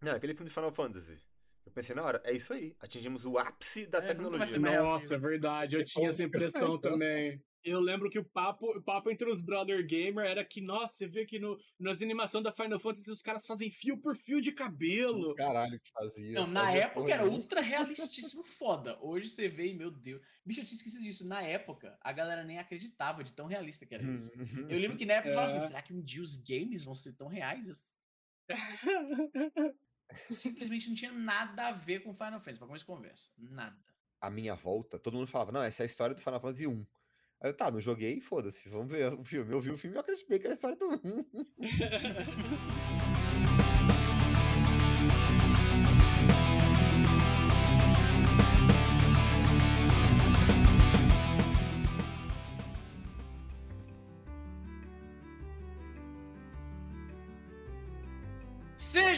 Não, aquele filme de Final Fantasy. Eu pensei na hora, é isso aí. Atingimos o ápice da É, tecnologia. Nossa, é verdade. Eu tinha essa impressão também. Eu lembro que o papo, o papo entre os brother gamer era que, nossa, você vê que no, nas animações da Final Fantasy os caras fazem fio por fio de cabelo. Caralho, que fazia. Não, na fazia época porra era ultra realistíssimo foda. Hoje você vê e, meu Deus. Bicho, eu tinha esquecido disso. Na época, a galera nem acreditava de tão realista que era isso. Uhum. Eu lembro que na época eu falava É. assim: será que um dia os games vão ser tão reais? assim?" Simplesmente não tinha nada a ver com Final Fantasy, pra começar de conversa. Nada. A minha volta, todo mundo falava, não, essa é a história do Final Fantasy 1. Aí eu, tá, não joguei, foda-se, vamos ver o filme. Eu vi o filme e eu acreditei que era a história do 1.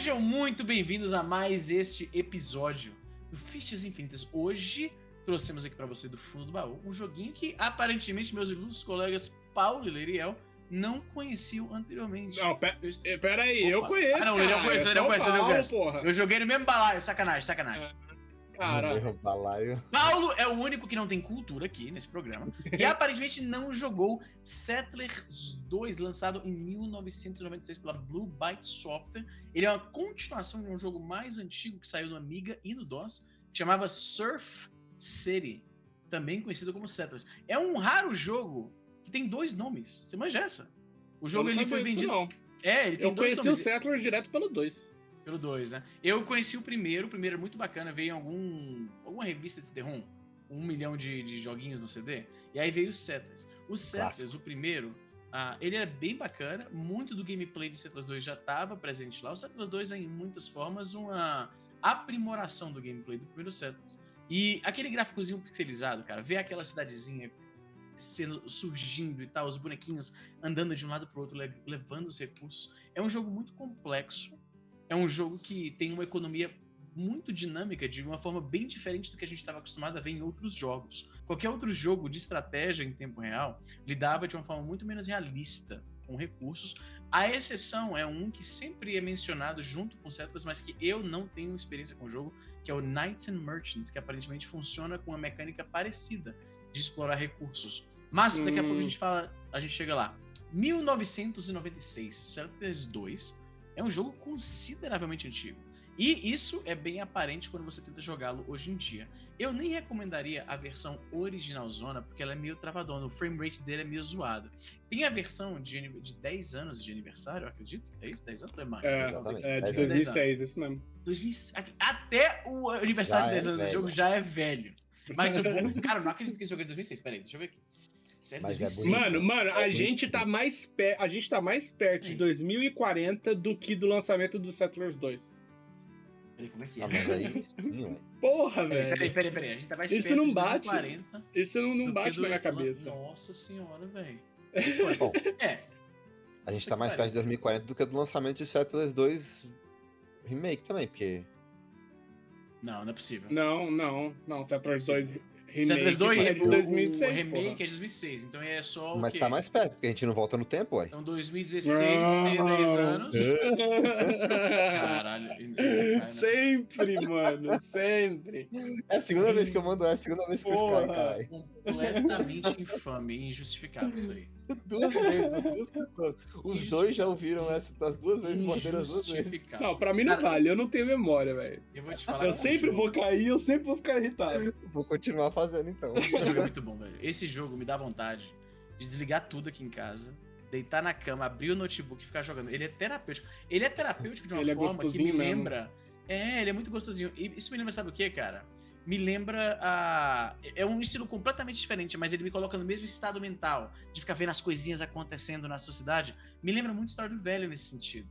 Sejam muito bem-vindos a mais este episódio do Fichas Infinitas. Hoje trouxemos aqui pra você do fundo do baú um joguinho que aparentemente meus ilustres colegas Paulo e Leriel não conheciam anteriormente. Não, pe- Eu est- eh, peraí, eu Opa. conheço. Ah, não, cara, conhece, é São conhece, Paulo, conhece. Eu joguei no mesmo balaio, sacanagem, sacanagem. Cara. Paulo é o único que não tem cultura aqui nesse programa e aparentemente não jogou Settlers 2, lançado em 1996 pela Blue Byte Software. Ele é uma continuação de um jogo mais antigo que saiu no Amiga e no DOS, que chamava Surf City, também conhecido como Settlers. É um raro jogo que tem dois nomes. Você manja essa? O jogo ele foi vendido. Não. É, ele tem Eu dois conheci o nomes. Settlers direto pelo 2. Pelo 2, né? Eu conheci o primeiro, o primeiro é muito bacana, veio em algum, alguma revista de CD-ROM, um milhão de, de joguinhos no CD, e aí veio o Settlers. O Settlers, o primeiro, ah, ele era bem bacana, muito do gameplay de Settlers 2 já estava presente lá. O Settlers 2 é, em muitas formas, uma aprimoração do gameplay do primeiro Settlers. E aquele gráficozinho pixelizado, cara, ver aquela cidadezinha sendo, surgindo e tal, os bonequinhos andando de um lado pro outro, le- levando os recursos, é um jogo muito complexo, é um jogo que tem uma economia muito dinâmica, de uma forma bem diferente do que a gente estava acostumado a ver em outros jogos. Qualquer outro jogo de estratégia em tempo real lidava de uma forma muito menos realista com recursos. A exceção é um que sempre é mencionado junto com Settlers, mas que eu não tenho experiência com o jogo, que é o Knights and Merchants, que aparentemente funciona com uma mecânica parecida de explorar recursos. Mas daqui a pouco a Hum. gente fala, a gente chega lá. 1996, Settlers 2 é um jogo consideravelmente antigo. E isso é bem aparente quando você tenta jogá-lo hoje em dia. Eu nem recomendaria a versão original zona, porque ela é meio travadona, o frame rate dele é meio zoado. Tem a versão de, de 10 anos de aniversário, eu acredito. É isso? 10 anos ou é mais? É. É, de Dez 2006, isso mesmo. 2000 até o aniversário Já de 10 é anos do velho. jogo já é velho. Mas o bom. Cara, eu não acredito que esse jogo é de 2006. Peraí, deixa eu ver aqui. Sério, Mas é 2006? Mano, mano, a É gente tá mais perto, a gente tá mais perto de Sim. 2040 do que do lançamento do Settlers 2. Peraí, como é que Ah, é? mas aí, sim. Porra, Peraí, peraí, velho. peraí, peraí. A gente tá mais Isso perto não de bate. 2040 Isso não, não bate na minha cabeça. Nossa senhora, velho. Bom, É, a gente tá mais perto de 2040 do que do lançamento de Settlers 2 Remake também, porque. não, não é possível. Não, não, não. Settlers 2 Remake Settlers 2 é de o- 2006, o remake porra. é de 2006, então é só o Mas quê? tá mais perto, porque a gente não volta no tempo, ué. Então 2016, ser 10 anos. É. Caralho. nessa- sempre, mano, sempre. É a segunda vez que eu mando é a segunda vez que vocês Porra. caem, caralho. Completamente infame e injustificável isso aí. Duas vezes, as duas pessoas. Os Isso. dois já ouviram essa das duas vezes, morderam as duas vezes. Não, pra mim não vale, eu não tenho memória, velho. Eu vou te falar. Eu sempre jogo- vou cair, eu sempre vou ficar irritado. Vou continuar fazendo então. Esse jogo é muito bom, velho. Esse jogo me dá vontade de desligar tudo aqui em casa, deitar na cama, abrir o notebook e ficar jogando. Ele é terapêutico. Ele é terapêutico de uma Ele é forma que me mesmo. lembra. É, ele é muito gostosinho. E isso me lembra, sabe o que, cara? Me lembra a. É um estilo completamente diferente, mas ele me coloca no mesmo estado mental de ficar vendo as coisinhas acontecendo na sua cidade. Me lembra muito Stardew Valley nesse sentido.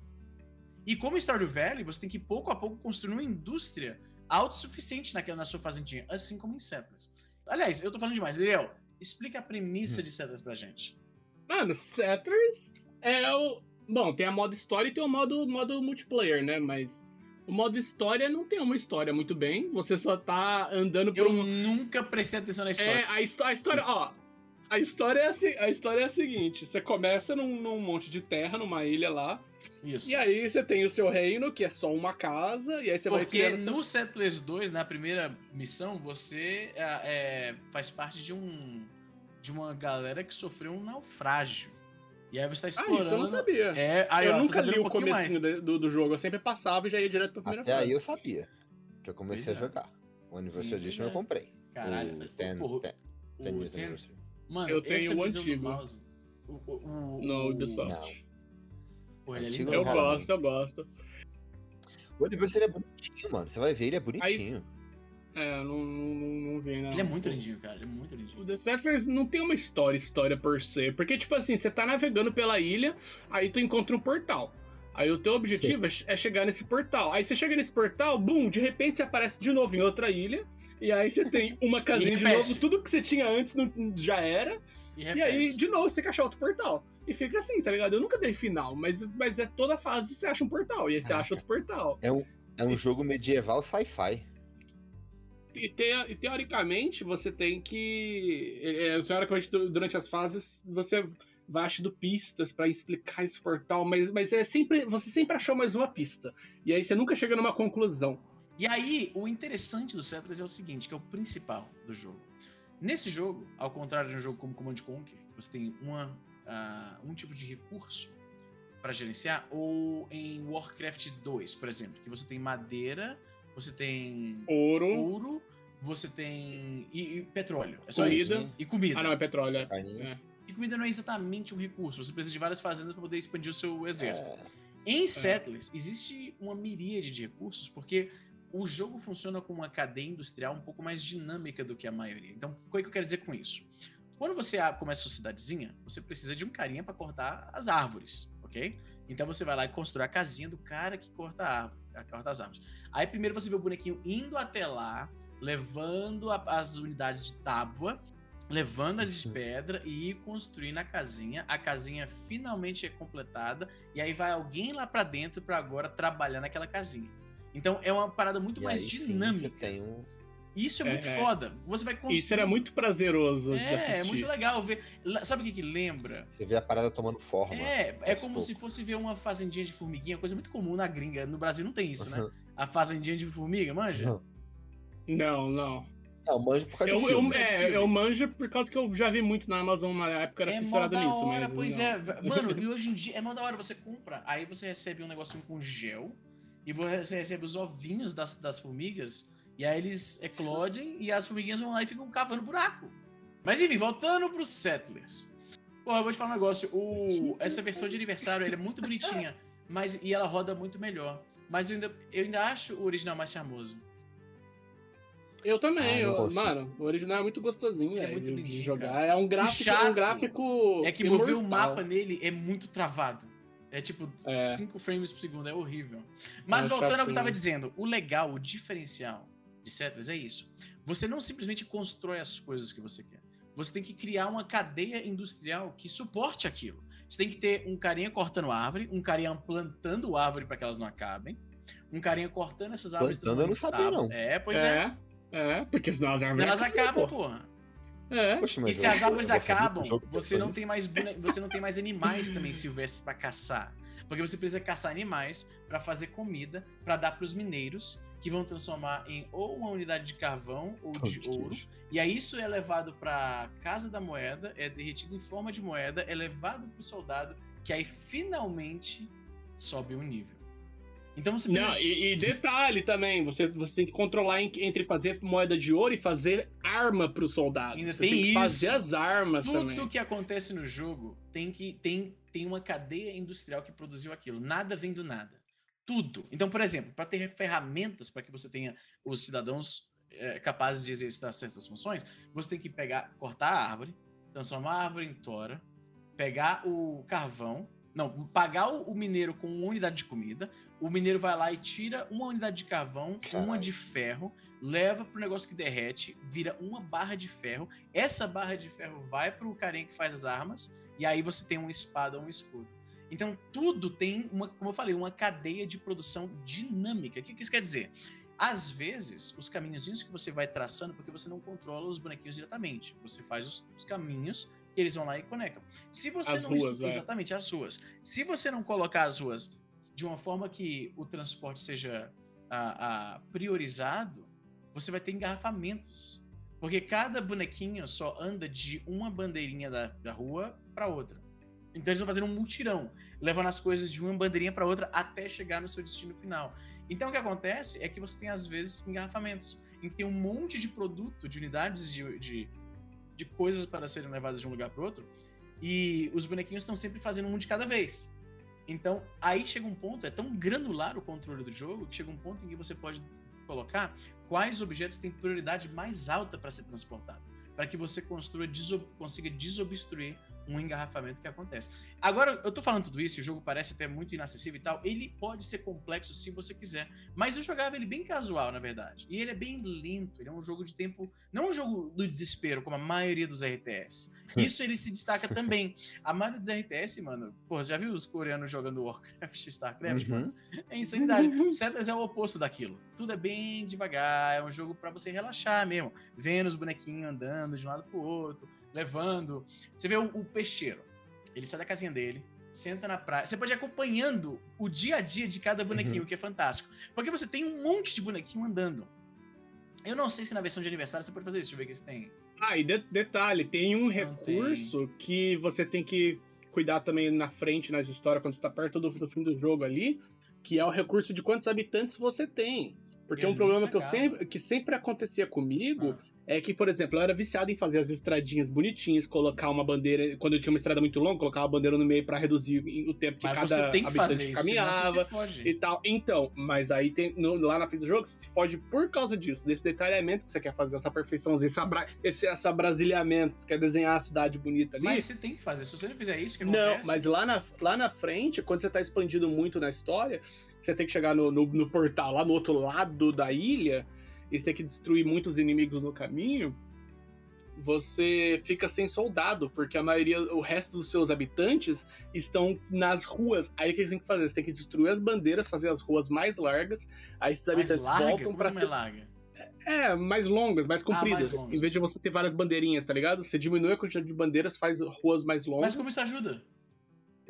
E como Stardew Valley, você tem que pouco a pouco construir uma indústria autossuficiente naquela, na sua fazendinha, assim como em Settlers. Aliás, eu tô falando demais. Léo, explica a premissa de Settlers pra gente. Mano, Settlers é o. Bom, tem a modo história e tem o modo, modo multiplayer, né? Mas o modo história não tem uma história muito bem. Você só tá andando por Eu um. nunca prestei atenção na É, história. a, histó- a história, ó. A história, é assim, a história é a seguinte: você começa num, num monte de terra, numa ilha lá. Isso. E aí você tem o seu reino, que é só uma casa, e aí você vai Porque no Settlers 2, na primeira missão, você é, é, faz parte de um de uma galera que sofreu um naufrágio. E aí você tá Ah, explorando. isso eu não sabia. É, aí, eu ó, nunca li um o de- do, do jogo, eu sempre passava e já ia direto pra primeira Até fase. aí eu sabia. Que eu comecei Pois a é. jogar. O Anniversary Edition eu é. comprei. Caralho. O 10, porra, 10, o 10 years Ten- Anniversary. Mano, Eu tenho o antigo. mouse, o, o, o, No o- Ubisoft. Porra, ele é lindo, Eu gosto, eu gosto. O Anniversary é bonitinho, mano. Você vai ver, ele é bonitinho. É, não, não, não, não vi, não. Ele é muito lindinho, cara. Ele é muito O lindinho. The Settlers não tem uma história, história por se. Porque, tipo assim, você tá navegando pela ilha, aí tu encontra um portal. Aí o teu objetivo é che- é chegar nesse portal. Aí você chega nesse portal, bum, de repente você aparece de novo em outra ilha. E aí você tem uma casinha de novo, tudo que você tinha antes não, já era. E, E aí, de novo, você tem que achar outro portal. E fica assim, tá ligado? Eu nunca dei final, mas, mas é toda fase você acha um portal. E aí você Caraca. acha outro portal. É um jogo medieval sci-fi. E, te- e teoricamente, você tem que. É, é, teoricamente, du- durante as fases, você vai achando pistas pra explicar esse portal, mas, mas é sempre. Você sempre achou mais uma pista. E aí você nunca chega numa conclusão. E aí, o interessante do Settlers é o seguinte, que é o principal do jogo. Nesse jogo, ao contrário de um jogo como Command Conquer, que você tem uma, ah, um tipo de recurso para gerenciar, ou em Warcraft 2, por exemplo, que você tem madeira, você tem Ouro. ouro, você tem e, e petróleo. É só Comida. isso. E comida. Ah, não, é petróleo. é. É. E comida não é exatamente um recurso. Você precisa de várias fazendas para poder expandir o seu exército. É, Em Settlers, existe uma miríade de recursos, porque o jogo funciona com uma cadeia industrial um pouco mais dinâmica do que a maioria. Então, o que eu quero dizer com isso? Quando você começa a sua cidadezinha, você precisa de um carinha para cortar as árvores, ok? Então você vai lá e constrói a casinha do cara que corta a árvore, a- corta as árvores. Aí primeiro você vê o bonequinho indo até lá, levando a- as unidades de tábua, levando as de pedra e ir construindo a casinha. A casinha finalmente é completada e aí vai alguém lá pra dentro pra agora trabalhar naquela casinha. Então é uma parada muito e mais aí sim dinâmica. tem um... Isso é, É, muito é. foda. Você vai construir. Isso era muito prazeroso de É, assistir. é muito legal ver. Sabe o que que lembra? Você vê a parada tomando forma. É, é como poucos. se fosse ver uma fazendinha de formiguinha, coisa muito comum na gringa. No Brasil não tem isso, né? A fazendinha de formiga, manja? Não. Não, não. Não, manjo por causa Eu, do eu, filme. é, eu manjo por causa que eu já vi muito na Amazon na época, era É fissurado nisso, hora, mas. pois não. é. Mano, e hoje em dia é mó da hora. Você compra, aí você recebe um negocinho com gel, e você recebe os ovinhos das, das formigas, e aí eles eclodem, e as formiguinhas vão lá e ficam cavando buraco. Mas enfim, voltando pros Settlers. Pô, eu vou te falar um negócio. O, essa versão de aniversário ela é muito bonitinha, mas, e ela roda muito melhor. Mas eu ainda, eu ainda acho o original mais charmoso. Eu também, Ah, eu- mano, o original é muito gostosinho É é, muito de, de jogar. cara. É um gráfico, é um gráfico É que mover o imortal. mapa nele é muito travado. É tipo É. 5 frames por segundo, é horrível. Mas É voltando ao que eu tava dizendo, o legal, o diferencial de Settlers é isso. Você não simplesmente constrói as coisas que você quer. Você tem que criar uma cadeia industrial que suporte aquilo. Você tem que ter um carinha cortando árvore, um carinha plantando árvore para que elas não acabem, um carinha cortando essas árvores. Plantando eu não sabia, tábua. É, pois é. É, é, porque senão as árvores Elas acabam, pô. porra. É. Poxa, E se eu- as árvores acabam, você não tem mais bone- você não tem mais animais também silvestres pra caçar, porque você precisa caçar animais pra fazer comida pra dar pros mineiros que vão transformar em ou uma unidade de carvão ou de de ouro. queijo. E aí isso é levado pra casa da moeda, é derretido em forma de moeda, é levado pro soldado que aí finalmente sobe um nível. Então você precisa Não, e, e detalhe também, você, você tem que controlar em- entre fazer moeda de ouro e fazer arma pro soldado. Ainda você tem tem, que isso. fazer as armas também. Tudo que acontece no jogo tem que tem, tem uma cadeia industrial que produziu aquilo. Nada vem do nada. Tudo. Então, por exemplo, para ter ferramentas para que você tenha os cidadãos eh, capazes de exercitar certas funções, você tem que pegar, cortar a árvore, transformar a árvore em tora, pegar o carvão, não, pagar o, o mineiro com uma unidade de comida. O mineiro vai lá e tira uma unidade de carvão, uma de ferro, leva pro negócio que derrete, vira uma barra de ferro. Essa barra de ferro vai pro carinha que faz as armas, e aí você tem uma espada ou um escudo. Então tudo tem uma, como eu falei, uma cadeia de produção dinâmica. O que que isso quer dizer? Às vezes, os caminhozinhos que você vai traçando, porque você não controla os bonequinhos diretamente. Você faz os, os caminhos que eles vão lá e conectam. Se você As não ruas, é. exatamente as ruas. Se você não colocar as ruas de uma forma que o transporte seja a, a, priorizado, você vai ter engarrafamentos. Porque cada bonequinho só anda de uma bandeirinha da, da rua para outra. Então eles vão fazer um mutirão, levando as coisas de uma bandeirinha para outra até chegar no seu destino final. Então o que acontece é que você tem às vezes engarrafamentos, em que tem um monte de produto, de unidades de, de, de coisas para serem levadas de um lugar para outro, e os bonequinhos estão sempre fazendo um de cada vez. Então aí chega um ponto, é tão granular o controle do jogo que chega um ponto em que você pode colocar quais objetos têm prioridade mais alta para ser transportado, para que você construa, desob consiga desobstruir um engarrafamento que acontece. Agora, eu tô falando tudo isso, e o jogo parece até muito inacessível e tal. Ele pode ser complexo se você quiser, mas eu jogava ele bem casual, na verdade. E ele é bem lento, ele é um jogo de tempo, não um jogo do desespero, como a maioria dos RTS. Isso ele se destaca também. A maioria dos RTS, mano, pô, já viu os coreanos jogando Warcraft, StarCraft, Uhum. mano? É insanidade. Settlers é o oposto daquilo. Tudo é bem devagar, é um jogo para você relaxar mesmo. Vendo os bonequinhos andando de um lado pro outro, levando. Você vê o, o peixeiro. Ele sai da casinha dele, senta na praia. Você pode ir acompanhando o dia a dia de cada bonequinho, o que é fantástico. Porque você tem um monte de bonequinho andando. Eu não sei se na versão de aniversário você pode fazer isso. Deixa eu ver o que você tem. Ah, e de- detalhe, tem um Não recurso que você tem que cuidar também na frente, nas histórias, quando você tá perto do, do fim do jogo ali, que é o recurso de quantos habitantes você tem. Porque É, um problema é que, eu sempre, que sempre acontecia comigo Ah. é que, por exemplo, eu era viciado em fazer as estradinhas bonitinhas, colocar uma bandeira. Quando eu tinha uma estrada muito longa, colocar uma bandeira no meio pra reduzir o tempo que Mas cada você tem que habitante fazer isso, caminhava e tal. Então, mas aí tem no- lá na frente do jogo, você se fode por causa disso, desse detalhamento que você quer fazer, essa perfeiçãozinha, esse, abrasilhamento, você quer desenhar a cidade bonita ali. Mas você tem que fazer. Se você não fizer isso, que não, acontece? mas lá na, lá na frente, quando você tá expandindo muito na história, você tem que chegar no, no, no portal lá no outro lado da ilha, e você tem que destruir muitos inimigos no caminho. Você fica sem soldado, porque a maioria, o resto dos seus habitantes estão nas ruas. Aí o que você tem que fazer? Você tem que destruir as bandeiras, fazer as ruas mais largas. Aí esses mais habitantes larga? voltam assim ser. mais larga? É, mais longas, mais compridas. mais longas. Em vez de você ter várias bandeirinhas, tá ligado? Você diminui a quantidade de bandeiras, faz ruas mais longas. Mas como isso ajuda?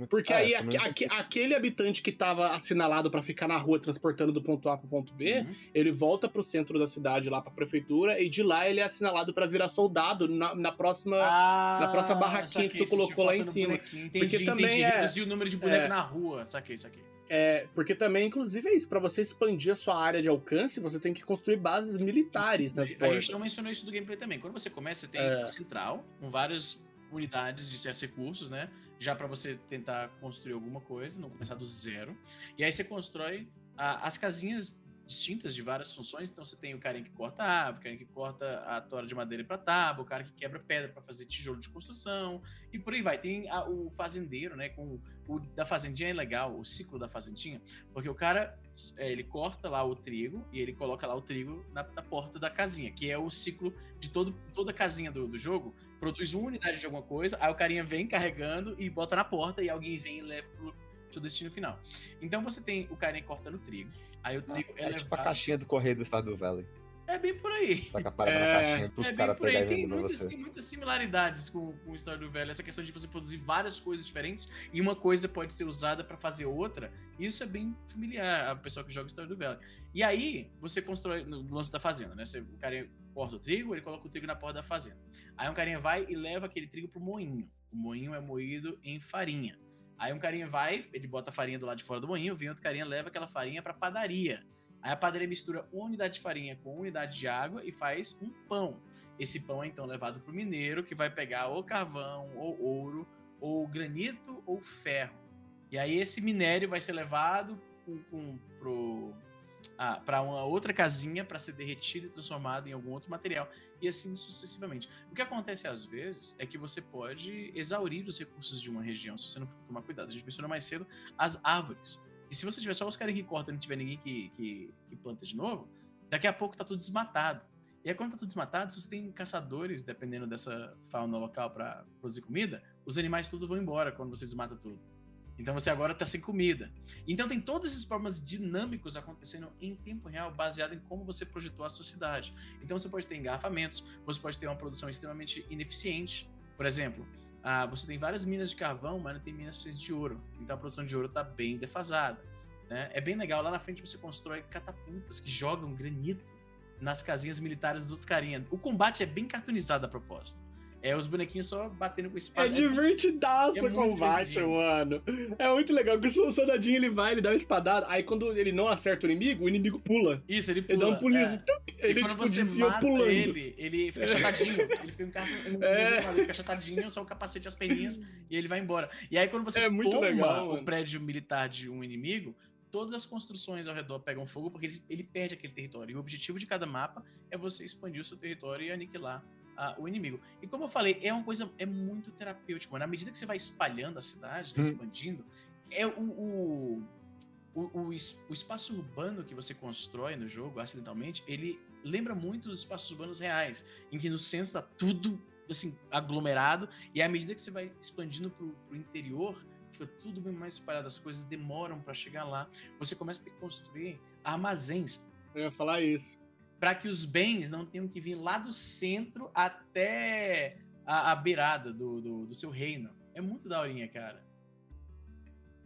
Porque Ah, aí aque- aque- aquele habitante que tava assinalado pra ficar na rua transportando do ponto A pro ponto B, Uhum. ele volta pro centro da cidade lá pra prefeitura e de lá ele é assinalado pra virar soldado na, na próxima. Ah, na próxima barraquinha que tu colocou lá em cima. Entendi, Porque também entendi. é- Reduzir o número de boneco é. na rua. Saquei, saquei. É, porque também, inclusive, é isso. Pra você expandir a sua área de alcance, você tem que construir bases militares nas A portas. gente não mencionou isso do gameplay também. Quando você começa, você tem É. central com várias unidades de certos recursos, né? Já pra você tentar construir alguma coisa, não começar do zero. E aí você constrói ah, as casinhas distintas de várias funções. Então você tem o carinha que corta a árvore, o carinha que corta a tora de madeira para tábua, o cara que quebra pedra para fazer tijolo de construção e por aí vai. Tem a- o fazendeiro, né? Com o da fazendinha é legal, o ciclo da fazendinha, porque o cara é, ele corta lá o trigo e ele coloca lá o trigo na, na porta da casinha, que é o ciclo de todo, toda casinha do, do jogo. Produz uma unidade de alguma coisa, aí o carinha vem carregando e bota na porta e alguém vem e leva pro seu destino final. Então você tem o carinha cortando trigo, aí o trigo é, É tipo a levado. caixinha do correio do Estado do Valley. É bem por aí. A É, na caixinha É bem por aí. Tem muitas, tem muitas similaridades com, com o História do Velho. Essa questão de você produzir várias coisas diferentes e uma coisa pode ser usada pra fazer outra. Isso é bem familiar a pessoa que joga História do Velho. E aí, você constrói no lance da fazenda, né? Você, o cara corta o trigo, ele coloca o trigo na porta da fazenda. Aí um carinha vai e leva aquele trigo pro moinho. O moinho é moído em farinha. Aí um carinha vai, ele bota a farinha do lado de fora do moinho, vem outro carinha leva aquela farinha pra padaria. Aí a padaria mistura uma unidade de farinha com uma unidade de água e faz um pão. Esse pão é então levado pro mineiro, que vai pegar ou carvão, ou ouro, ou granito, ou ferro. E aí esse minério vai ser levado com, com, pro, para uma outra casinha para ser derretido e transformado em algum outro material e assim sucessivamente. O que acontece às vezes é que você pode exaurir os recursos de uma região se você não tomar cuidado. A gente mencionou mais cedo as árvores. E se você tiver só os caras que cortam e não tiver ninguém que, que, que planta de novo, daqui a pouco tá tudo desmatado. E aí, quando tá tudo desmatado, se você tem caçadores, dependendo dessa fauna local para produzir comida, os animais tudo vão embora quando você desmata tudo. Então você agora tá sem comida. Então tem todos esses problemas dinâmicos acontecendo em tempo real, baseado em como você projetou a sua cidade. Então você pode ter engarrafamentos, você pode ter uma produção extremamente ineficiente. Por exemplo, ah, você tem várias minas de carvão, mas não tem minas suficientes de ouro. Então a produção de ouro tá bem defasada. Né? É bem legal. Lá na frente você constrói catapultas que jogam granito nas casinhas militares dos outros carinha. O combate é bem cartunizado a propósito. É os bonequinhos só batendo com espada. É divertidaço É o combate, mano. É muito legal, porque o soldadinho ele vai, ele dá uma espadada, aí quando ele não acerta o inimigo, o inimigo pula. Isso, ele Ele pula. dá um pulinho é. tuc, E ele quando tipo, você mata pulando. ele, ele fica achatadinho. ele fica um É. ele fica achatadinho, só o capacete e as perninhas, e ele vai embora. E aí, quando você É muito toma legal, o prédio militar de um inimigo, todas as construções ao redor pegam fogo, porque ele, ele perde aquele território. E o objetivo de cada mapa é você expandir o seu território e aniquilar ah, o inimigo. E como eu falei, é uma coisa, é muito terapêutico. À medida que você vai espalhando a cidade, Hum. expandindo, é o, o, o, o es- o espaço urbano que você constrói no jogo, acidentalmente, ele lembra muito dos espaços urbanos reais, em que no centro tá tudo assim aglomerado e à medida que você vai expandindo pro, pro interior, fica tudo bem mais espalhado, as coisas demoram para chegar lá. Você começa a ter que construir armazéns Eu ia falar isso. Para que os bens não tenham que vir lá do centro até a, a beirada do, do, do seu reino. É muito daorinha, cara.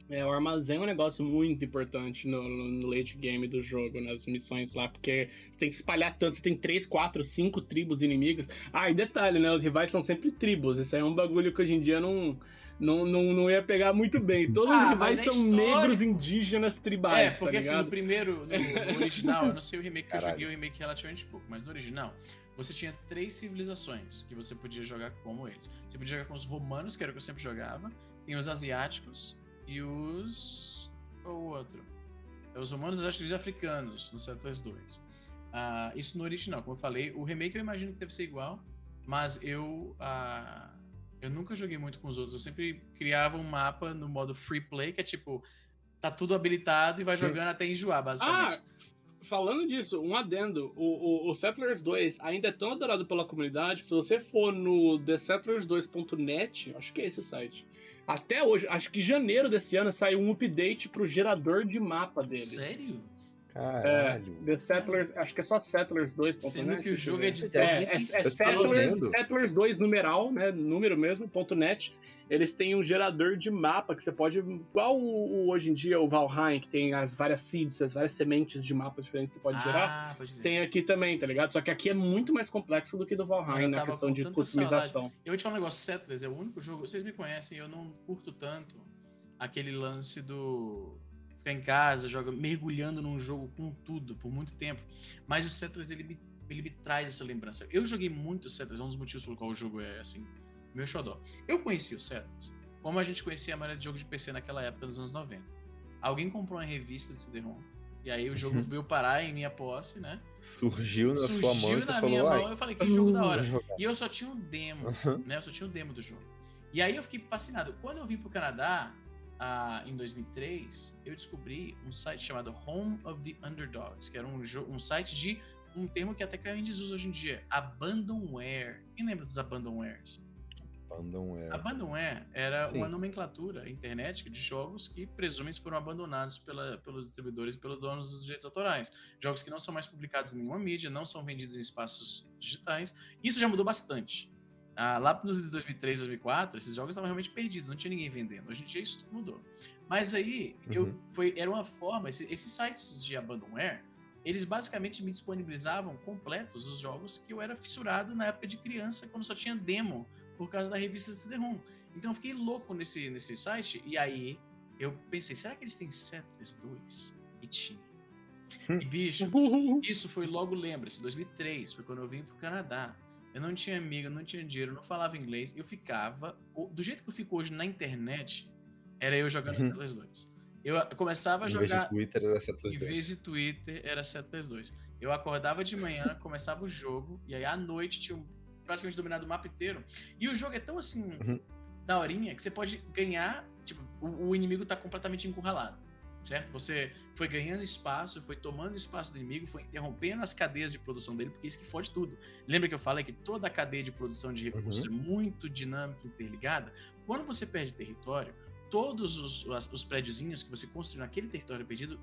É, o armazém é um negócio muito importante no, no late game do jogo, nas missões lá, porque você tem que espalhar tanto, você tem 3, 4, 5 tribos inimigas. Ah, e detalhe, né? Os rivais são sempre tribos. Esse aí é um bagulho que hoje em dia não, não, não, não ia pegar muito bem. Todos Ah, os rivais é são histórico. negros indígenas tribais, é, porque tá assim, no primeiro, no, no original, eu não sei o remake que eu Caralho. joguei, o remake relativamente pouco, mas no original, você tinha três civilizações que você podia jogar como eles. Você podia jogar com os romanos, que era o que eu sempre jogava, tem os asiáticos e os. Qual o outro? É os romanos, asiáticos e os africanos no Settlers 2. Ah, isso no original, como eu falei, o remake eu imagino que deve ser igual, mas eu. ah, eu nunca joguei muito com os outros, eu sempre criava um mapa no modo free play, que é tipo, tá tudo habilitado e vai jogando até enjoar, basicamente. Ah, falando disso, um adendo. O, o, o Settlers 2 ainda é tão adorado pela comunidade que se você for no thesettlers2.net, acho que é esse o site. Até hoje, acho que em janeiro desse ano saiu um update pro gerador de mapa deles. Sério? Caralho. The Settlers, acho que é só Settlers2.net. Sendo que o jogo é de é, É, é, é 2007. Settlers. Settlers 2 numeral, né? Número mesmo, ponto .net. Eles têm um gerador de mapa que você pode. Igual o, o- hoje em dia o Valheim, que tem as várias seeds, as várias sementes de mapas diferentes que você pode gerar. Ah, pode crer. Tem aqui também, tá ligado? Só que aqui é muito mais complexo do que do Valheim na tava questão de customização. Eu vou te falar um negócio, Settlers é o único jogo. Vocês me conhecem, eu não curto tanto aquele lance do. Ficar em casa, joga, mergulhando num jogo com tudo por muito tempo. Mas o Settlers, ele me, ele me traz essa lembrança. Eu joguei muito Settlers, é um dos motivos pelo qual o jogo é, assim, meu xodó. Eu conheci o Settlers como a gente conhecia a maioria de jogo de PC naquela época, nos anos 90. Alguém comprou uma revista de CD-ROM, e aí o jogo veio parar em minha posse, né? Surgiu na sua mão Surgiu na falou, minha "Ai, mão, eu falei, que jogo da hora. vou jogar." E eu só tinha um demo, Uhum. né? Eu só tinha um demo do jogo. E aí eu fiquei fascinado. Quando eu vim pro Canadá, ah, em 2003, eu descobri um site chamado Home of the Underdogs, que era um, um site de um termo que até caiu em desuso hoje em dia, Abandonware. Quem lembra dos Abandonwares? Abandonware. Abandonware era Sim. uma nomenclatura internet de jogos que presumem-se foram abandonados pela- pelos distribuidores e pelos donos dos direitos autorais. Jogos que não são mais publicados em nenhuma mídia, não são vendidos em espaços digitais. Isso já mudou bastante. Ah, lá nos anos 2003, 2004, esses jogos estavam realmente perdidos, não tinha ninguém vendendo. Hoje em dia isso mudou. Mas aí, eu, Uhum. foi, era uma forma, esse- esses sites de abandonware, eles basicamente me disponibilizavam completos os jogos que eu era fissurado na época de criança, quando só tinha demo por causa da revista CD-ROM. Então eu fiquei louco nesse, nesse site, e aí eu pensei, será que eles têm Settlers 2? E tinha. E bicho, isso foi logo, lembra-se, 2003, foi quando eu vim pro Canadá. Eu não tinha amigo, não tinha dinheiro, não falava inglês, eu ficava, do jeito que eu fico hoje na internet, era eu jogando Uhum. Settlers 2. Eu começava a Em vez de jogar, Twitter era Settlers em 2. vez de Twitter, era Settlers 2. Eu acordava de manhã, começava o jogo, e aí à noite tinha praticamente dominado o mapa inteiro. E o jogo é tão assim, Uhum. daorinha, que você pode ganhar, tipo, o, o inimigo tá completamente encurralado. Certo? Você foi ganhando espaço, foi tomando espaço do inimigo, foi interrompendo as cadeias de produção dele, porque isso que fode tudo. Lembra que eu falei que toda a cadeia de produção de recursos Uhum. é muito dinâmica e interligada? Quando você perde território, todos os, as- os prédiozinhos que você construiu naquele território perdido,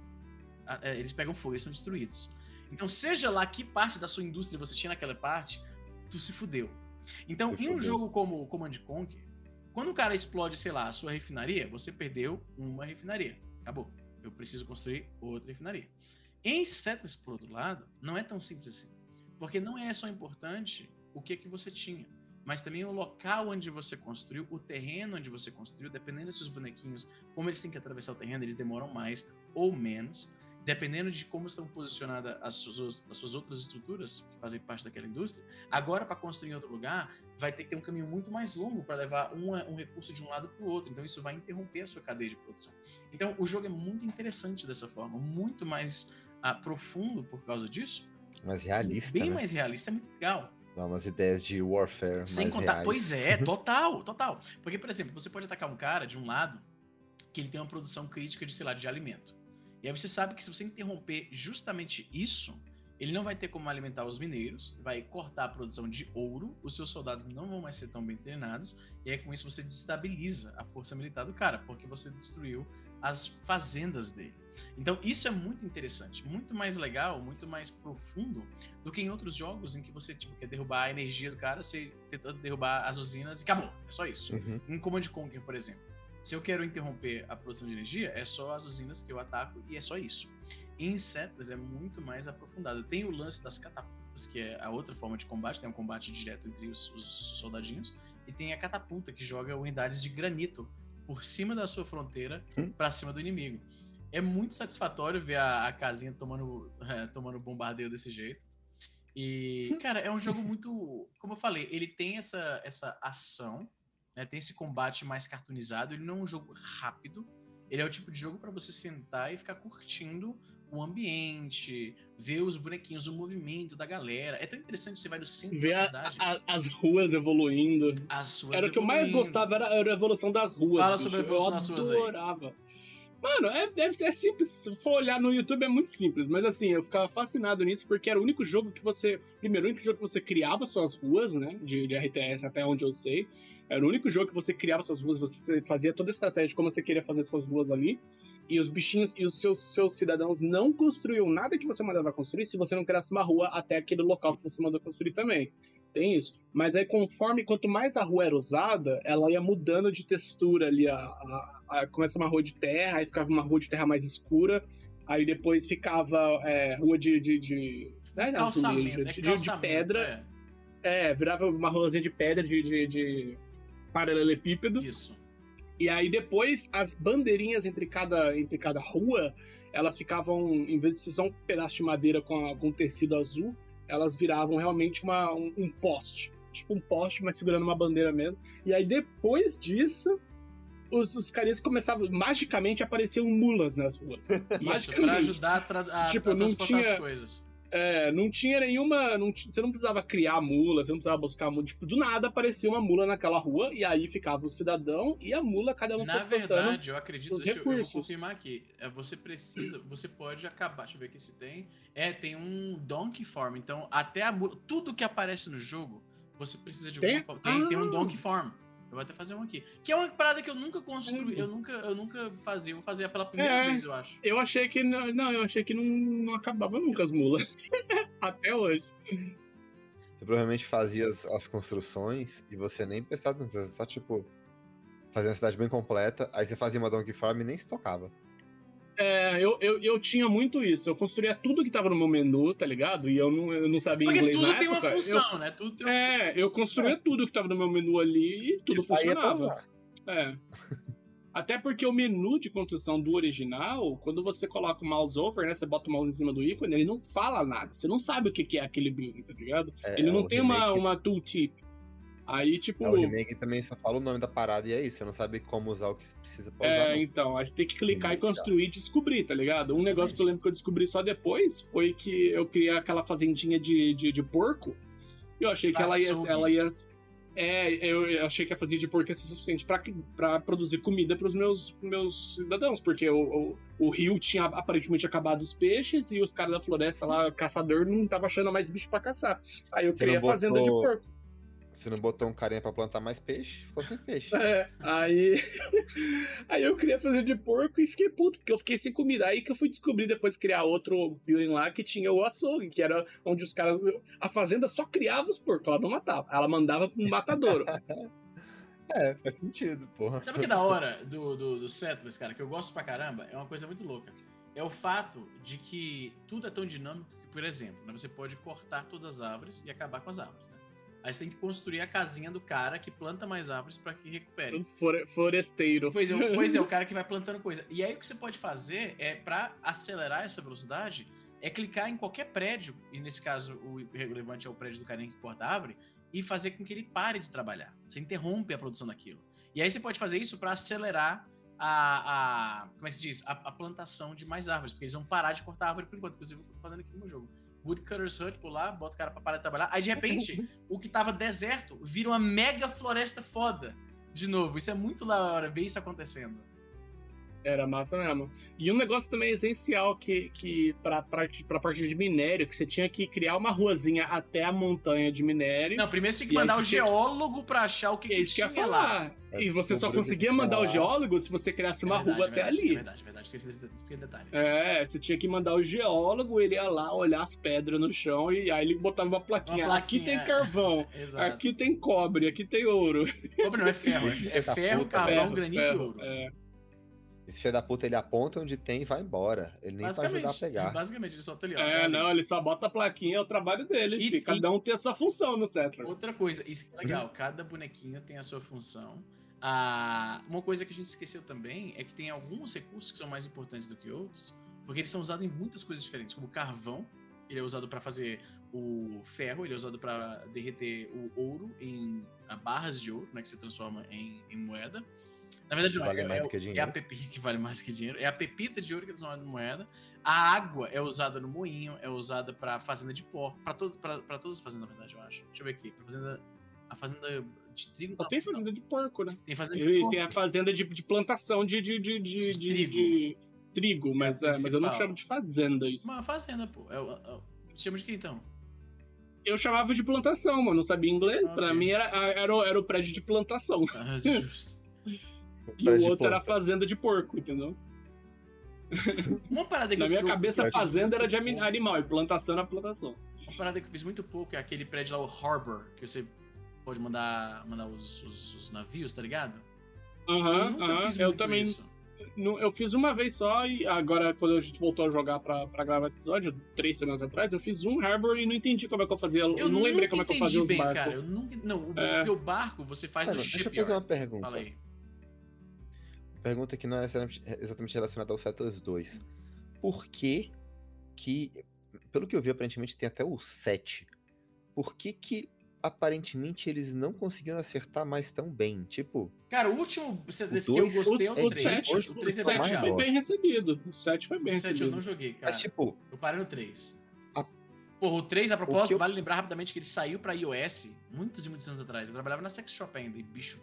é, eles pegam fogo, eles são destruídos. Então, seja lá que parte da sua indústria você tinha naquela parte, tu se fudeu. Então, Se em um fudeu. jogo como Command Conquer, Quando o cara explode, sei lá, a sua refinaria, você perdeu uma refinaria. Acabou. Eu preciso construir outra refinaria. Em Settlers, por outro lado, não é tão simples assim. Porque não é só importante o que, que você tinha, mas também o local onde você construiu, o terreno onde você construiu, dependendo se os bonequinhos, como eles têm que atravessar o terreno, eles demoram mais ou menos dependendo de como estão posicionadas as suas, as suas outras estruturas que fazem parte daquela indústria, agora para construir em outro lugar, vai ter que ter um caminho muito mais longo para levar um, um recurso de um lado para o outro. Então isso vai interromper a sua cadeia de produção. Então o jogo é muito interessante dessa forma, muito mais uh, profundo por causa disso. Mais realista. Bem né? mais realista, é muito legal. Dá umas ideias de warfare. Sem contar, reais. pois é, total, total. Porque, por exemplo, você pode atacar um cara de um lado que ele tem uma produção crítica de, sei lá, de alimento. E aí você sabe que se você interromper justamente isso, ele não vai ter como alimentar os mineiros, vai cortar a produção de ouro, os seus soldados não vão mais ser tão bem treinados, e aí com isso você desestabiliza a força militar do cara, porque você destruiu as fazendas dele. Então isso é muito interessante, muito mais legal, muito mais profundo do que em outros jogos em que você tipo, quer derrubar a energia do cara, você tentando derrubar as usinas e acabou. É só isso. Uhum. Em Command Conquer, por exemplo. Se eu quero interromper a produção de energia, é só as usinas que eu ataco e é só isso. Em Settlers é muito mais aprofundado. Tem o lance das catapultas, que é a outra forma de combate, tem um combate direto entre os, os soldadinhos, e tem a catapulta, que joga unidades de granito por cima da sua fronteira Hum. para cima do inimigo. É muito satisfatório ver a, a casinha tomando, é, tomando bombardeio desse jeito. E, cara, é um jogo muito. Como eu falei, ele tem essa, essa ação, né, tem esse combate mais cartoonizado. Ele não é um jogo rápido. Ele é o tipo de jogo para você sentar e ficar curtindo o ambiente, ver os bonequinhos, o movimento da galera. É tão interessante você vai no centro Ver da a- cidade, a- as ruas evoluindo. as suas Era o que eu mais evoluindo. gostava, era, era a evolução das ruas. Fala bicho. sobre a evolução eu das ruas aí. adorava. Mano, é, é, é simples. Se for olhar no YouTube é muito simples. Mas assim, eu ficava fascinado nisso porque era o único jogo que você. Primeiro, o único jogo que você criava suas ruas, né? De, de RTS até onde eu sei. Era o único jogo que você criava suas ruas, você fazia toda a estratégia de como você queria fazer suas ruas ali. E os bichinhos e os seus, seus cidadãos não construíam nada que você mandava construir se você não criasse uma rua até aquele local que você mandou construir também. Tem isso. Mas aí, conforme, quanto mais a rua era usada, ela ia mudando de textura ali. A, a- a- começa uma rua de terra, aí ficava uma rua de terra mais escura. Aí depois ficava é, rua de. de, de, né, Calçamento, é de, de calçamento, pedra. é. É, virava uma ruazinha de pedra de, de, de paralelepípedo. Isso. E aí depois as bandeirinhas entre cada, entre cada rua, elas ficavam, em vez de ser só um pedaço de madeira com, a- com tecido azul, elas viravam realmente uma, um, um poste. Tipo um poste, mas segurando uma bandeira mesmo. E aí depois disso, os, os carinhas começavam, magicamente apareciam mulas nas ruas. Isso, pra Magicamente. ajudar a, tra a, Tipo, a transportar as tinha- coisas. É, não tinha nenhuma. não você não precisava criar mula, você não precisava buscar mula. Tipo, do nada aparecia uma mula naquela rua, e aí ficava o cidadão e a mula, cada um Na verdade, eu acredito, os deixa eu, eu vou confirmar aqui. É, Você precisa, você pode acabar, deixa eu ver aqui se tem. É, tem um Donkey Farm. Então, até a mula, tudo que aparece no jogo, você precisa de Tem? alguma forma. Tem, tem um Ah! Donkey Farm. Eu vou até fazer um aqui. Que é uma parada que eu nunca construí, Hum. eu nunca, eu nunca fazia. Eu vou fazer pela primeira É. vez, eu acho. Eu achei que. Não, não, eu achei que não, não acabava nunca as mulas. Até hoje. Você provavelmente fazia as, as construções e você nem prestava atenção, você só tipo. Fazia uma cidade bem completa, aí você fazia uma Donkey Farm e nem se tocava. É, eu, eu, eu tinha muito isso. Eu construía tudo que tava no meu menu, tá ligado? E eu não, eu não sabia Porque inglês tudo na tem uma época. Eu- função, né? Tudo tem uma é, eu construía tudo que tava no meu menu ali e tudo Tipo, é funcionava. É. Até porque o menu de construção do original, quando você coloca o mouse over, né? Você bota o mouse em cima do ícone, ele não fala nada. Você não sabe o que que é aquele build, tá ligado? É, ele não tem uma, remake- uma tooltip. Aí, tipo. é, o remake também só fala o nome da parada e é isso. Você não sabe como usar o que você precisa pra usar. É, não. então, aí você tem que clicar e Remake, construir e descobrir, tá ligado? Um negócio que eu lembro que eu descobri só depois foi que eu criei aquela fazendinha de, de, de porco. E eu achei que ela ia, ela ia. É, eu, eu achei que a fazendinha de porco ia ser suficiente pra, pra produzir comida pros meus, meus cidadãos, porque o, o, o rio tinha aparentemente acabado os peixes e os caras da floresta lá, caçador, não tava achando mais bicho pra caçar. Aí eu Você criei a não fazenda de botou- porco. Você não botou um carinha pra plantar mais peixe, ficou sem peixe. É, aí. aí eu queria fazer de porco e fiquei puto, porque eu fiquei sem comida. Aí que eu fui descobrir depois criar outro building lá que tinha o açougue, que era onde os caras. A fazenda só criava os porcos, ela não matava. Ela mandava pro matadouro. É, faz sentido, porra. Sabe o que é da hora do, do, do Settlers, cara, que eu gosto pra caramba? É uma coisa muito louca. É o fato de que tudo é tão dinâmico que, por exemplo, né, você pode cortar todas as árvores e acabar com as árvores? Aí você tem que construir a casinha do cara que planta mais árvores pra que recupere. Um foresteiro. Pois é, o- pois é, o cara que vai plantando coisa. E aí o que você pode fazer é, pra acelerar essa velocidade, é clicar em qualquer prédio, e nesse caso o relevante é o prédio do carinha que corta a árvore, e fazer com que ele pare de trabalhar. Você interrompe a produção daquilo. E aí você pode fazer isso pra acelerar a, a- Como é que se diz? A, a plantação de mais árvores, porque eles vão parar de cortar a árvore por enquanto. Inclusive, eu tô fazendo aqui no meu jogo. Woodcutter's Hut, vou lá, bota o cara pra parar de trabalhar. Aí de repente, o que tava deserto vira uma mega floresta foda. De novo, isso é muito da hora ver isso acontecendo. Era massa mesmo. E um negócio também essencial que, que pra, pra, pra parte de minério, que você tinha que criar uma ruazinha até a montanha de minério. Não, primeiro você tem que E mandar o tinha que- geólogo pra achar o que, é que isso que tinha ia lá. falar. E você só conseguia mandar o geólogo se você criasse uma É verdade, rua é até verdade, ali. É verdade, é verdade. Esqueci desse desse pequeno detalhe. É, você tinha que mandar o geólogo, ele ia lá olhar as pedras no chão e aí ele botava uma plaquinha. Uma aqui plaquinha, tem é. carvão, Exato. aqui tem cobre, aqui tem ouro. Cobre não é ferro, é, é ferro, carvão, Ferro, granito e ferro, ouro. é. Esse filho da puta, ele aponta onde tem e vai embora. Ele nem pra ajudar a pegar. basicamente, ele só tá ali, ó. É, ali. não, ele só bota a plaquinha, é o trabalho dele. E- e- Cada um tem a sua função no Settler. Outra coisa, isso que é legal, cada bonequinho tem a sua função. Ah, uma coisa que a gente esqueceu também é que tem alguns recursos que são mais importantes do que outros, porque eles são usados em muitas coisas diferentes, como o carvão, ele é usado para fazer o ferro, ele é usado para derreter o ouro em barras de ouro, né, que você transforma em, em moeda. Na verdade, não, Vale é, mais é, que é dinheiro. a pepita que vale mais que dinheiro. É a pepita de ouro que é transformada em moeda. A água é usada no moinho, é usada pra fazenda de porco, pra, todos, pra, pra todas as fazendas, na verdade, eu acho. Deixa eu ver aqui. Pra fazenda, a fazenda de trigo. Só não, tem não. fazenda de porco, né? Tem fazenda de E porco. tem a fazenda de, de plantação de, de, de, de, De de- trigo. de trigo, mas, É o é, mas eu não chamo de fazenda isso. Uma fazenda, pô. É, o- é, chama de que então? Eu chamava de plantação, mano. Não sabia inglês. Ah, Pra mim era, era, o, era o prédio de plantação. Ah, justo. E o outro era fazenda de porco, entendeu? Uma parada que Na eu- minha eu- cabeça, eu fazenda era de animal e plantação era plantação. Uma parada que eu fiz muito pouco é aquele prédio lá, o Harbor, que você pode mandar, mandar os, os- os navios, tá ligado? eu Aham, fiz Eu muito também. isso. Eu fiz uma vez só e agora, quando a gente voltou a jogar pra, pra gravar esse episódio, três semanas atrás, eu fiz um Harbor e não entendi como é que eu fazia. Eu, não lembrei como é que eu fazia os bem, barcos. cara. Eu nunca. Não, o, É. o barco você faz Mano, no deixa eu shipyard. fazer uma pergunta. Fala aí. Pergunta que não é exatamente- relacionada ao Settlers 2. Por que que, pelo que eu vi, aparentemente tem até o 7. Por que que, aparentemente, eles não conseguiram acertar mais tão bem? Tipo, Cara, o último desse que eu gostei é O, o o 3. 7, o o 3 é 7 bem foi bem recebido. O 7 foi O bem 7 eu recebido. não joguei, cara. mas tipo, Eu parei no 3. A- Porra, o 3, a propósito, eu- vale lembrar rapidamente que ele saiu pra iOS muitos e muitos anos atrás. Eu trabalhava na Sex Shop ainda, e bicho,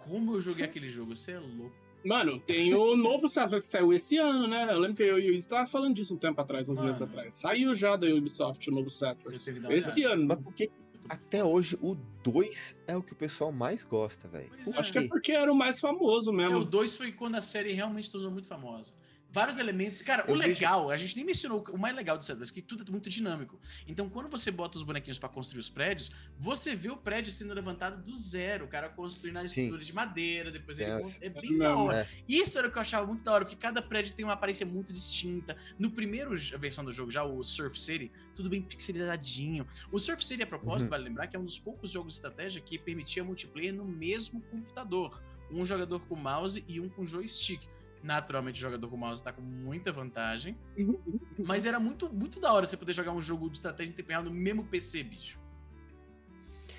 como eu joguei aquele jogo, você é louco. Mano, tem o novo Settlers que saiu esse ano, né? Eu lembro que eu e o tava falando disso um tempo atrás, uns Mano. meses atrás. Saiu já da Ubisoft o novo dar uma Esse ano. mas por que até hoje o 2 é o que o pessoal mais gosta, velho? Por é. Acho que é porque era o mais famoso É, mesmo. o 2 foi quando a série realmente tornou muito famosa. Vários elementos. Cara, o Eu vejo- legal, a gente nem mencionou o mais legal do Settlers, que tudo é muito dinâmico. Então, quando você bota os bonequinhos pra construir os prédios, você vê o prédio sendo levantado do zero, o cara construindo a Sim. estrutura de madeira, depois ele. Essa- É bem da hora. É. Isso era o que eu achava muito da hora, porque cada prédio tem uma aparência muito distinta. No primeiro versão do jogo, já o Surf City, tudo bem pixelizadinho. O Surf City, a propósito, Uhum. vale lembrar que é um dos poucos jogos de estratégia que permitia multiplayer no mesmo computador. Um jogador com mouse e um com joystick. Naturalmente, o jogador com mouse tá com muita vantagem. Mas era muito, muito da hora você poder jogar um jogo de estratégia em tempo real no mesmo PC, bicho.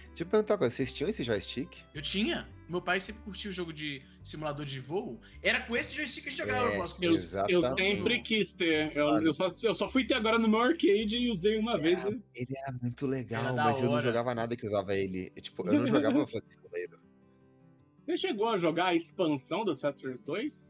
Deixa eu perguntar uma coisa, vocês tinham esse joystick? Eu tinha. Meu pai sempre curtiu o jogo de simulador de voo. Era com esse joystick que a gente jogava. É, eu gosto Eu, eu sempre quis ter. Eu, eu só, eu só fui ter agora no meu arcade e usei uma vez. e- Ele era muito legal, Era mas eu não hora. jogava nada que usava ele. Tipo, eu não jogava Flight Simulator. Você chegou a jogar a expansão do Settlers 2?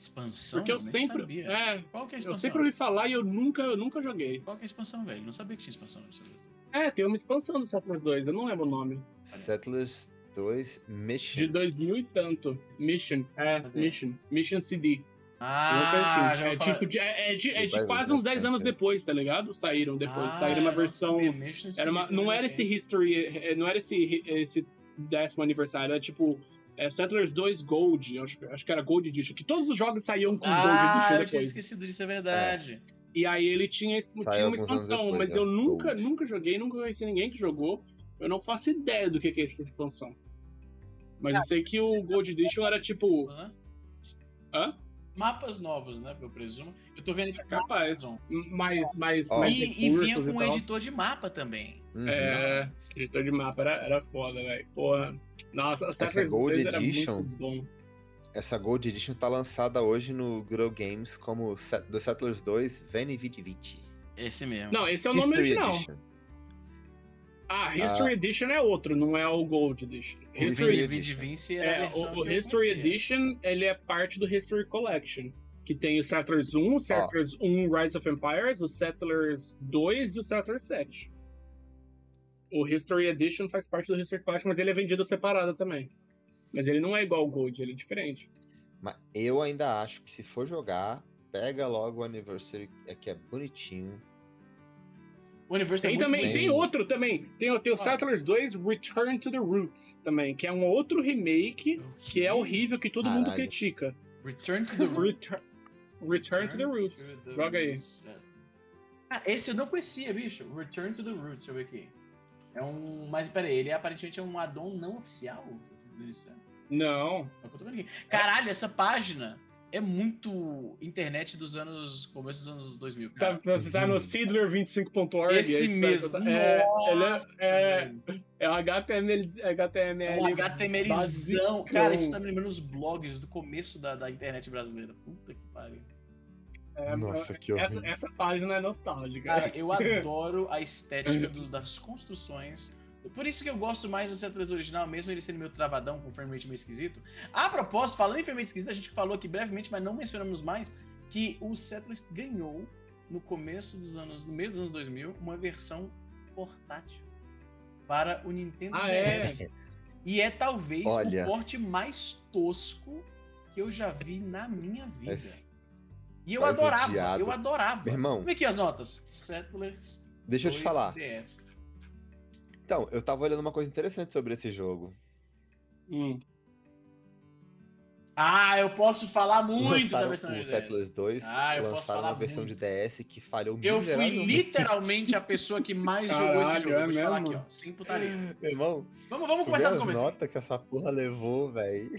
Expansão? Porque eu sempre. sabia. É, Qual que é a eu expansão? sempre ouvi falar e eu nunca, eu nunca joguei. Qual que é a expansão, velho? Não sabia que tinha expansão no Settlers 2. É, tem uma expansão do Settlers 2, eu não lembro o nome. Settlers 2 De Mission. 2000 e tanto. Mission. É, Cadê? Mission. Mission CD. Ah, assim. já É falar. tipo de, é, é de, é de quase uns 10 bastante, anos depois, tá ligado? Saíram depois. Ah, Saíram uma eu versão. Era uma, não eu era esse history, eh, não era esse, esse décimo aniversário. Era tipo é, Settlers 2 Gold, acho, acho, que era Gold Edition, que todos os jogos saíam com ah, Gold Edition depois. eu tinha esquecido disso, é verdade. É. E aí ele tinha, tinha uma expansão, depois, mas é. eu nunca, nunca joguei, nunca conheci ninguém que jogou. Eu não faço ideia do que é essa expansão. Mas ah, eu sei que o Gold Edition era tipo. Né? Hã? Mapas novos, né? Eu presumo. Eu tô vendo aqui. Capaz. Mais, mais, oh. mais e, e vinha com um editor de mapa também. Uhum. É, editor de mapa era, era foda, velho. Porra. Nossa, essa Gold Edition. Essa Gold Edition tá lançada hoje no Grow Games como The Settlers 2 Veni Vidi Vici. Esse mesmo. Não, esse é o History nome original. Edition. Ah, History ah. Edition é outro, não é o Gold Edition. History Vidi Vinci é, é o, o History Edition, ele é parte do History Collection, que tem o Settlers 1, o Settlers oh. 1 Rise of Empires, o Settlers 2 e o Settlers 7. O History Edition faz parte do History Collection, mas ele é vendido separado também. Mas ele não é igual ao Gold, ele é diferente. Mas eu ainda acho que se for jogar, pega logo o Anniversary, é que é bonitinho. O Anniversary tem é também, bem. tem outro também. Tem, tem o ah. Settlers 2 Return to the Roots também, que é um outro remake que é horrível, que todo Caralho. mundo critica. Return to the Return, Return to the Roots. To the Joga aí. É. Ah, esse eu não conhecia, bicho. Return to the Roots, deixa eu ver aqui. É um. Mas peraí, ele é, aparentemente é um addon não oficial? Não. É Caralho, essa página é muito internet dos anos. começo dos anos 2000. Cara. Tá, você tá no Sidler25.org. Esse mesmo. Tá, é, é, é, é um HTML. HTML é um HTMLzão. Cara, isso tá me lembrando os blogs do começo da, da internet brasileira. Puta que pariu. É, Nossa, que essa, essa página é nostálgica. Cara, eu adoro a estética dos, das construções por isso que eu gosto mais do Settlers original, mesmo ele sendo meio travadão, com frame rate meio esquisito. A propósito, falando em frame rate esquisito, a gente falou aqui brevemente, mas não mencionamos mais, que o Settlers ganhou, no começo dos anos, no meio dos anos 2000, uma versão portátil para o Nintendo ah, DS. É? E é talvez Olha. o porte mais tosco que eu já vi na minha vida. E eu adorava, odiado. eu adorava. Meu irmão. Vamos aqui as notas. Settlers. Deixa eu te falar. DS. Então, eu tava olhando uma coisa interessante sobre esse jogo. Hum. Ah, eu posso falar muito lançaram da versão de DS. Settlers 2 ah, eu lançaram uma versão muito. de DS que falhou Eu fui literalmente a pessoa que mais jogou esse jogo. É Vou te falar aqui, ó. Sem putaria. Meu irmão. Vamos, vamos começar do começo. nota que essa porra levou, velho.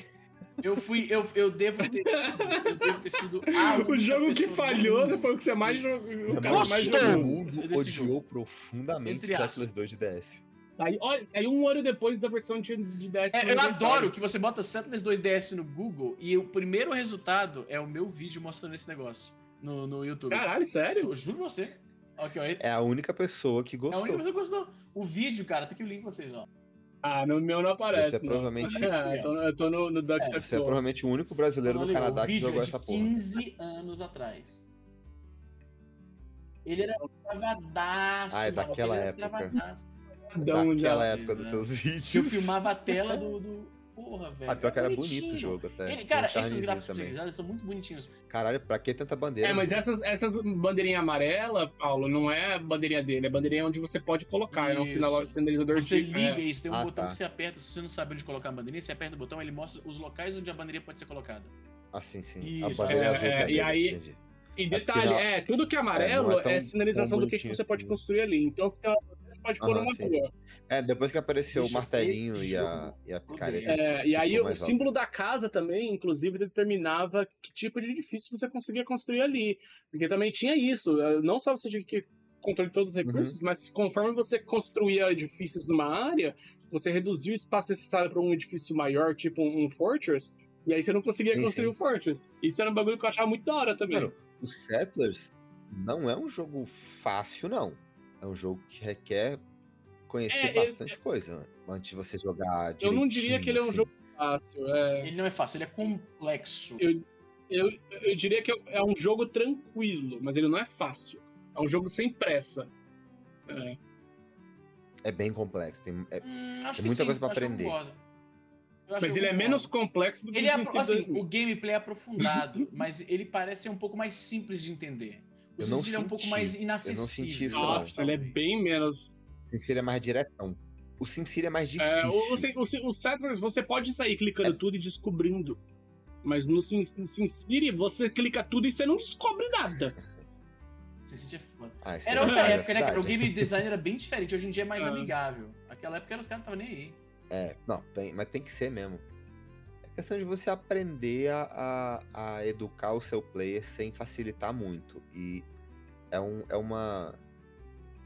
Eu fui, eu, eu devo ter, eu devo ter sido O jogo que falhou foi o que você mais jogou. O cara mais jogou. Odiou jogo. profundamente Settlers 2 de DS. Aí, olha, aí um ano depois da versão de, de DS. É, eu adoro que você bota Settlers 2DS no Google e o primeiro resultado é o meu vídeo mostrando esse negócio no, no YouTube. Caralho, sério? Eu juro você. Okay, ó, é a única pessoa que gostou. É a única pessoa que gostou. O vídeo, cara, tem que o link pra vocês, ó. Ah, no meu não aparece. Você é provavelmente. É, eu tô, eu tô no, no é, Você é provavelmente o único brasileiro do Canadá que jogou é essa porra. 15 anos atrás. Ele era travadaço. Ah, é daquela época. Travadaço. Daquela época dos seus vídeos. Eu filmava a tela do. do... Porra, velho. Ah, pior que era bonito o jogo até. Ele, cara, esses gráficos utilizados são muito bonitinhos. Caralho, pra que tanta bandeira? É, mas essas, essas bandeirinhas amarelas, Paulo, não é a bandeirinha dele, é a bandeirinha onde você pode colocar, isso. é um sinal sinalizador Você liga é. isso, tem um ah, botão tá. que você aperta, se você não sabe onde colocar a bandeirinha, você aperta o botão, ele mostra os locais onde a bandeirinha pode ser colocada. Ah, sim, sim. Isso, a bandeira é, azul é, e aí, entendi. E detalhe, é, é, tudo que é amarelo é, é, é sinalização do que, que você pode construir ali. Então, você pode pôr uma rua. É, depois que apareceu o martelinho e a, e a picareta. É, e aí o símbolo alto. da casa também, inclusive, determinava que tipo de edifício você conseguia construir ali. Porque também tinha isso. Não só você tinha que controlar todos os uhum. recursos, uhum. mas conforme você construía edifícios numa área, você reduzia o espaço necessário para um edifício maior, tipo um, um fortress, e aí você não conseguia sim, construir sim. o fortress. Isso era um bagulho que eu achava muito da hora também. Mano, o Settlers não é um jogo fácil, não. É um jogo que requer conhecer é, bastante coisa né? antes de você jogar Eu não diria que ele é um assim. jogo fácil. É... Ele não é fácil, ele é complexo. Eu, eu, eu diria que é um jogo tranquilo, mas ele não é fácil. É um jogo sem pressa. É, é bem complexo. Tem, é, hum, tem muita sim, coisa pra aprender. Mas ele é menos complexo do que ele é, assim, o gameplay é aprofundado, mas ele parece ser um pouco mais simples de entender. O Sicília é um pouco mais inacessível. Nossa, ele é bem menos Sincero é mais diretão. o SimCity é mais difícil. É, o, o, o, o Settlers você pode sair clicando é. tudo e descobrindo. Mas no, SimCity você clica tudo e você não descobre nada. SimCity é foda. Ah, era é outra época, né, cara? O game design era bem diferente. Hoje em dia é mais amigável. Aquela época os caras não estavam nem aí. É, não, tem, mas tem que ser mesmo. É questão de você aprender a, a, a educar o seu player sem facilitar muito. E é, um, é uma.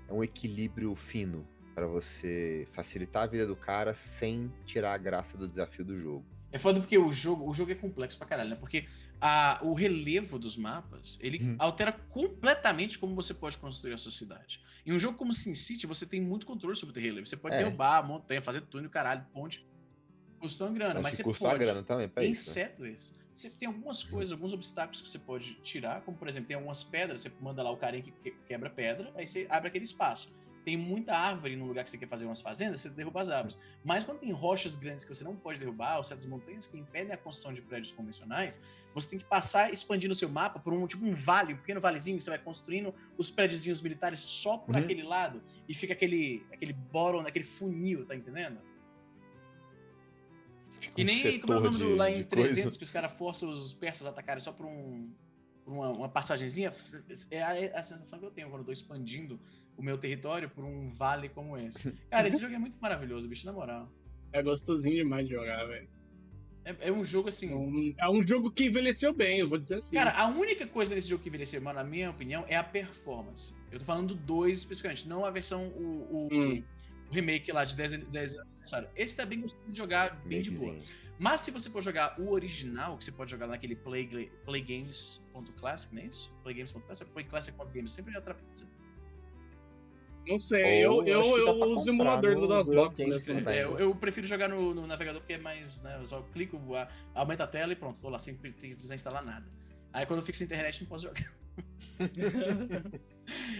É um equilíbrio fino para você facilitar a vida do cara sem tirar a graça do desafio do jogo. É foda porque o jogo, o jogo é complexo pra caralho, né? Porque a, o relevo dos mapas, ele hum. altera completamente como você pode construir a sua cidade. Em um jogo como SimCity, você tem muito controle sobre o relevo. Você pode é. derrubar a montanha, fazer túnel, caralho, ponte. Custou uma grana, mas, mas você custou pode. Grana também, em isso, Settlers, você tem algumas coisas, alguns obstáculos que você pode tirar, como por exemplo, tem algumas pedras, você manda lá o carinha que quebra pedra, aí você abre aquele espaço tem muita árvore no lugar que você quer fazer umas fazendas, você derruba as árvores. Mas quando tem rochas grandes que você não pode derrubar, ou certas montanhas que impedem a construção de prédios convencionais, você tem que passar expandindo o seu mapa por um tipo um vale, um pequeno valezinho, que você vai construindo os prédiozinhos militares só por uhum. aquele lado, e fica aquele, aquele bottom, aquele funil, tá entendendo? Fica que nem, como é o nome do, lá em 300, coisa. que os caras forçam os persas a atacarem só por um uma, uma passagenzinha, é a, é a, sensação que eu tenho quando eu tô expandindo o meu território por um vale como esse. Cara, esse jogo é muito maravilhoso, bicho, na moral. É gostosinho demais de jogar, velho. É, é, um jogo assim. É um, é um, jogo que envelheceu bem, eu vou dizer assim. Cara, a única coisa desse jogo que envelheceu, mano, na minha opinião, é a performance. Eu tô falando do 2 especificamente, não a versão, o, o, hum. o remake lá de 10, 10 aniversário. Esse tá bem gostoso de jogar, bem de boa. Mas se você for jogar o original, que você pode jogar naquele play, playgames.classic, não é isso? Playgames.classic ou playclassic.games? Sempre atrapalha. Não sei, eu, eu, eu uso o emulador do DOSBox mesmo. É, eu, eu, prefiro jogar no, no, navegador porque é mais, né, eu só clico, aumenta a tela e pronto, tô lá sem precisar instalar nada. Aí quando eu fico sem internet não posso jogar.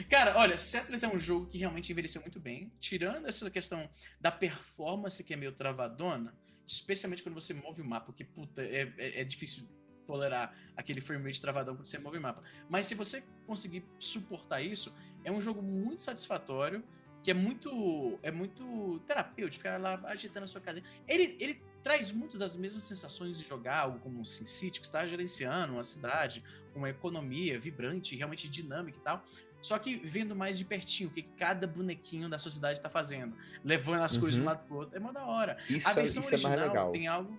Cara, olha, Settlers é um jogo que realmente envelheceu muito bem. Tirando essa questão da performance que é meio travadona, especialmente quando você move o mapa, porque, puta, é, é, é difícil tolerar aquele frame rate travadão quando você move o mapa. Mas se você conseguir suportar isso, é um jogo muito satisfatório, que é muito é muito terapêutico, ficar lá agitando a sua casinha. Ele, ele traz muitas das mesmas sensações de jogar algo como um SimCity, que está gerenciando uma cidade, uma economia vibrante, realmente dinâmica e tal. Só que vendo mais de pertinho o que cada bonequinho da sociedade está fazendo, levando as uhum. coisas de um uhum. lado pro outro, é mó da hora. Isso, a é- versão isso original é tem algo.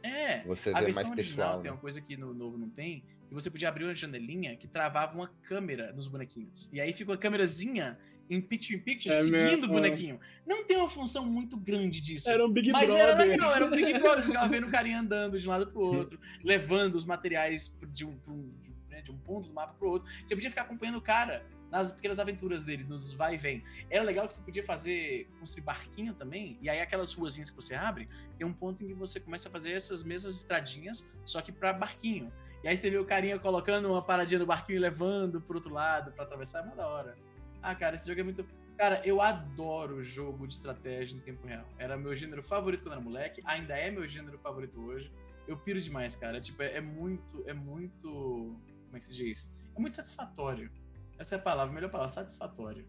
É, você a versão original pessoal, tem né? uma coisa que no novo não tem, que você podia abrir uma janelinha que travava uma câmera nos bonequinhos. E aí fica uma câmerazinha em picture in picture é seguindo mesmo, o bonequinho. Não tem uma função muito grande disso. Era um Big mas Brother. Mas era legal, era um Big Brother. Você ficava vendo o carinha andando de um lado pro outro, levando os materiais de um, de, né, de um ponto do mapa pro outro. Você podia ficar acompanhando o cara nas pequenas aventuras dele, nos vai e vem. Era legal que você podia fazer, construir barquinho também, e aí aquelas ruazinhas que você abre, tem um ponto em que você começa a fazer essas mesmas estradinhas, só que para barquinho. E aí você vê o carinha colocando uma paradinha no barquinho e levando pro outro lado para atravessar, é uma da hora. Ah, cara, esse jogo é muito. Cara, eu adoro jogo de estratégia em tempo real. Era meu gênero favorito quando era moleque, ainda é meu gênero favorito hoje. Eu piro demais, cara. Tipo, é, é muito. É muito. Como é que se diz? É muito satisfatório essa é a palavra, a melhor palavra, satisfatório.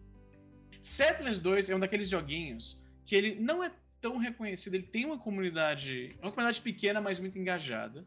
Settlers 2 é um daqueles joguinhos que ele não é tão reconhecido, ele tem uma comunidade, uma comunidade pequena, mas muito engajada,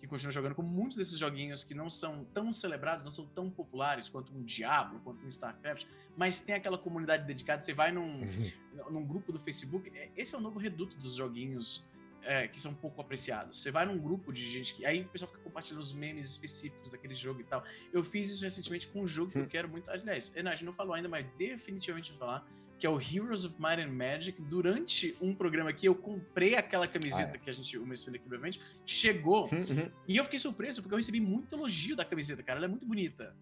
que continua jogando com muitos desses joguinhos que não são tão celebrados, não são tão populares quanto um Diablo, quanto um StarCraft, mas tem aquela comunidade dedicada, você vai num, uhum. num grupo do Facebook, é, esse é o novo reduto dos joguinhos é, que são pouco apreciados. Você vai num grupo de gente que. Aí o pessoal fica compartilhando os memes específicos daquele jogo e tal. Eu fiz isso recentemente com um jogo que eu hum. quero muito. Aliás, a gente não falou ainda, mas definitivamente vou falar. Que é o Heroes of Might and Magic. Durante um programa aqui, eu comprei aquela camiseta ah, é. que a gente mencionou aqui brevemente. Chegou. Uhum. E eu fiquei surpreso, porque eu recebi muito elogio da camiseta, cara. Ela é muito bonita.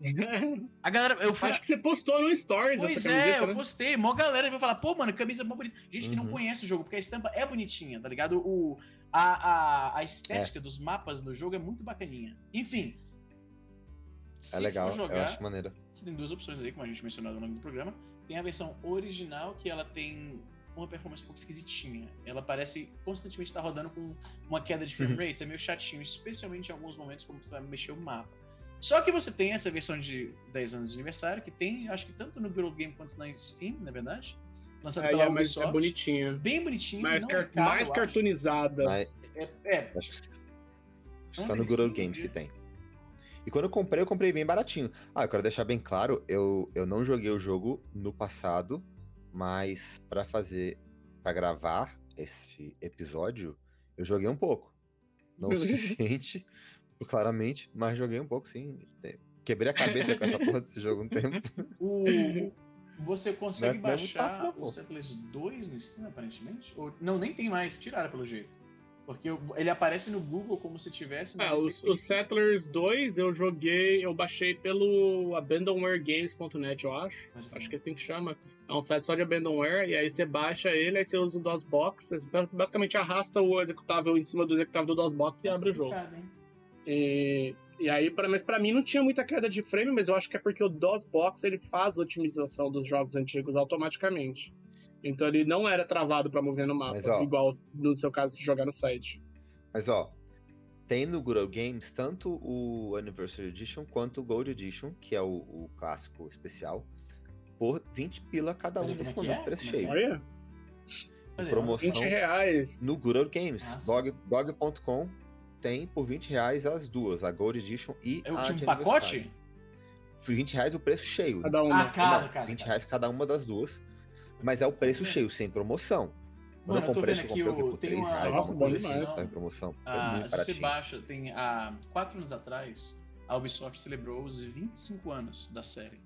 A galera, eu fui... Acho que você postou no Stories pois essa camiseta, é, eu né? postei. Mó galera vai falar, pô, mano, camisa mó bonita. Gente uhum. que não uhum. conhece o jogo, porque a estampa é bonitinha, tá ligado? O, a, a, a estética é. dos mapas no jogo é muito bacaninha. Enfim. É legal, jogar, eu acho maneira. Você tem duas opções aí, como a gente mencionou no nome do programa. Tem a versão original, que ela tem uma performance um pouco esquisitinha. Ela parece constantemente estar rodando com uma queda de frame uhum. rates, é meio chatinho, especialmente em alguns momentos, como você vai mexer o mapa. Só que você tem essa versão de 10 anos de aniversário, que tem, acho que tanto no Good Game quanto na Steam, na é verdade. lançado Aí pela é, mais, Ubisoft. é bonitinho. Bem bonitinho. Mais, não car- é caro, mais. Mas É, é, acho que, acho que Onde só no têm Games que que tem. E quando eu comprei, eu comprei bem baratinho. Ah, eu quero deixar bem claro, eu, eu não joguei o jogo no passado, mas pra fazer, pra gravar esse episódio, eu joguei um pouco. Não o suficiente, claramente, mas joguei um pouco, sim. Quebrei a cabeça com essa porra desse jogo um tempo. o, o- você consegue Não é- é baixar fácil não, pô. o Settlers 2 no Steam, aparentemente? Ou, não, nem tem mais, tiraram pelo jeito. Porque ele aparece no Google como se tivesse, mas É, os, aqui- os Settlers 2 eu joguei, eu baixei pelo abandonwaregames.net, eu acho. Acho que é assim que chama. É um site só de abandonware, e aí você baixa ele, aí você usa o DOSBox, você basicamente arrasta o executável em cima do executável do DOSBox e abre o jogo. hein? E, e aí, pra, mas pra mim não tinha muita queda de frame, mas eu acho que é porque o DOSBox ele faz a otimização dos jogos antigos automaticamente. Então ele não era travado pra mover no mapa, Mas, ó. igual no seu caso de jogar no site. Mas ó, tem no Good Old Games tanto o Anniversary Edition quanto o Gold Edition, que é o, o clássico especial, por 20 pila cada um nesse é momento, é? preço Como cheio. Olha? Promoção. 20 reais. No Good Old Games, Nossa. Tem por 20 reais as duas, a Gold Edition e É o a de pacote? Por 20 reais o preço cheio. Cada uma. Ah, cara, Não, cara. 20 cara. reais cada uma das duas. Mas é o preço vendo? cheio, sem promoção. Quando Mano, eu eu tô comprei, aqui, eu comprei o- por tem 3 uma- reais. Nossa, uma só em promoção. Ah, se você baixa, tem há quatro anos atrás, a Ubisoft celebrou os 25 anos da série.